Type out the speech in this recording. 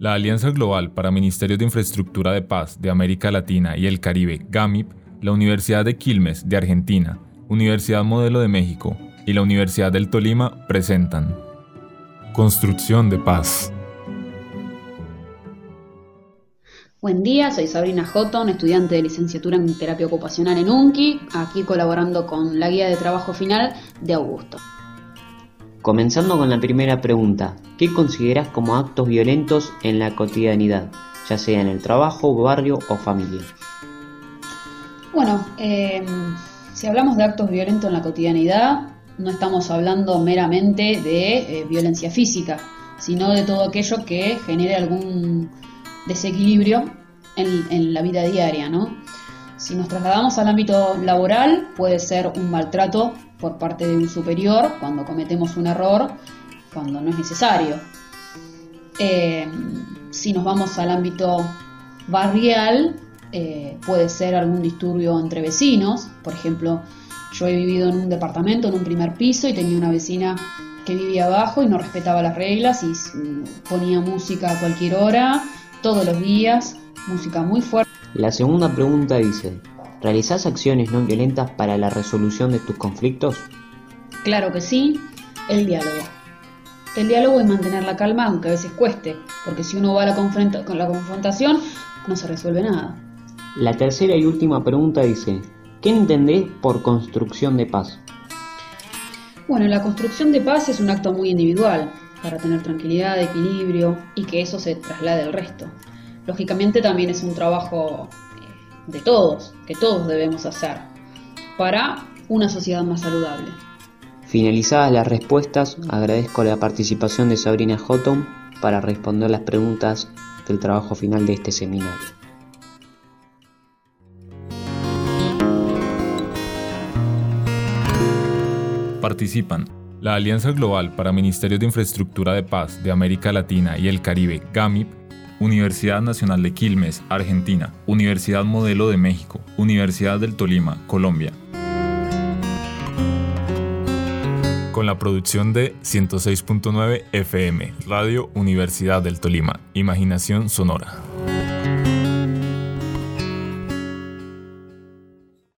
La Alianza Global para Ministerios de Infraestructura de Paz de América Latina y el Caribe, GAMIP, la Universidad de Quilmes de Argentina, Universidad Modelo de México y la Universidad del Tolima presentan Construcción de Paz. Buen día, soy Sabrina Houghton, estudiante de licenciatura en terapia ocupacional en UNCI, aquí colaborando con la guía de trabajo final de Augusto. Comenzando con la primera pregunta, ¿qué consideras como actos violentos en la cotidianidad, ya sea en el trabajo, barrio o familia? Bueno, em, si hablamos de actos violentos en la cotidianidad, no estamos hablando meramente de eh, violencia física, sino de todo aquello que genere algún desequilibrio en, en la vida diaria, ¿no? Si nos trasladamos al ámbito laboral, puede ser un maltrato por parte de un superior cuando cometemos un error, cuando no es necesario. Eh, si nos vamos al ámbito barrial, eh, puede ser algún disturbio entre vecinos. Por ejemplo, yo he vivido en un departamento, en un primer piso, y tenía una vecina que vivía abajo y no respetaba las reglas y mm, ponía música a cualquier hora, todos los días, música muy fuerte. La segunda pregunta dice, ¿realizás acciones no violentas para la resolución de tus conflictos? Claro que sí, el diálogo. El diálogo es mantener la calma aunque a veces cueste, porque si uno va a la con la confrontación no se resuelve nada. La tercera y última pregunta dice, ¿qué entendés por construcción de paz? Bueno, la construcción de paz es un acto muy individual, para tener tranquilidad, equilibrio y que eso se traslade al resto lógicamente también es un trabajo eh, de todos, que todos debemos hacer, para una sociedad más saludable. Finalizadas las respuestas, agradezco la participación de Sabrina Houghton para responder las preguntas del trabajo final de este seminario. Participan la Alianza Global para Ministerios de Infraestructura de Paz de América Latina y el Caribe, GAMIP, Universidad Nacional de Quilmes, Argentina, Universidad Modelo de México, Universidad del Tolima, Colombia. Con la producción de 106.9 FM, Radio Universidad del Tolima, Imaginación Sonora.